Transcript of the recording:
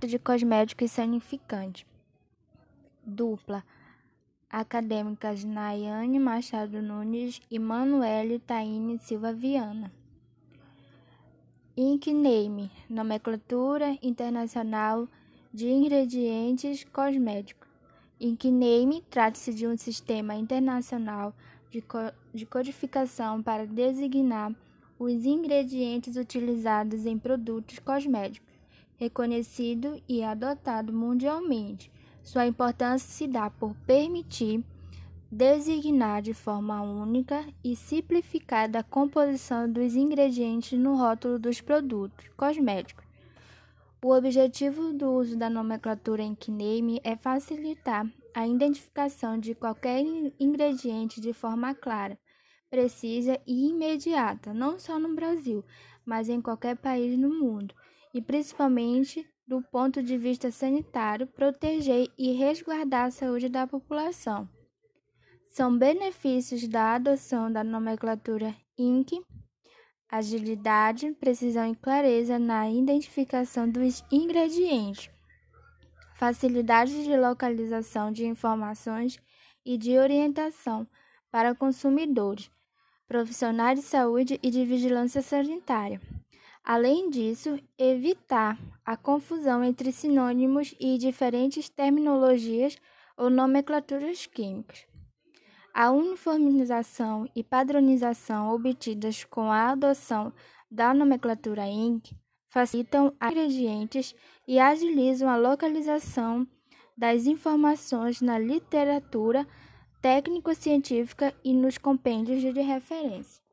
de cosméticos sanificantes. Dupla. Acadêmicas Nayane Machado Nunes e Manuele Taine Silva Viana. Inkname, nomenclatura internacional de ingredientes cosméticos. Inkname trata-se de um sistema internacional de, co de codificação para designar os ingredientes utilizados em produtos cosméticos, reconhecido e adotado mundialmente. Sua importância se dá por permitir designar de forma única e simplificada a composição dos ingredientes no rótulo dos produtos cosméticos. O objetivo do uso da nomenclatura em Kname é facilitar a identificação de qualquer ingrediente de forma clara, precisa e imediata, não só no Brasil, mas em qualquer país no mundo, e principalmente do ponto de vista sanitário, proteger e resguardar a saúde da população. São benefícios da adoção da nomenclatura INC, agilidade, precisão e clareza na identificação dos ingredientes, facilidade de localização de informações e de orientação para consumidores, profissionais de saúde e de vigilância sanitária. Além disso, evitar a confusão entre sinônimos e diferentes terminologias ou nomenclaturas químicas. A uniformização e padronização obtidas com a adoção da nomenclatura INC facilitam ingredientes e agilizam a localização das informações na literatura técnico-científica e nos compêndios de referência.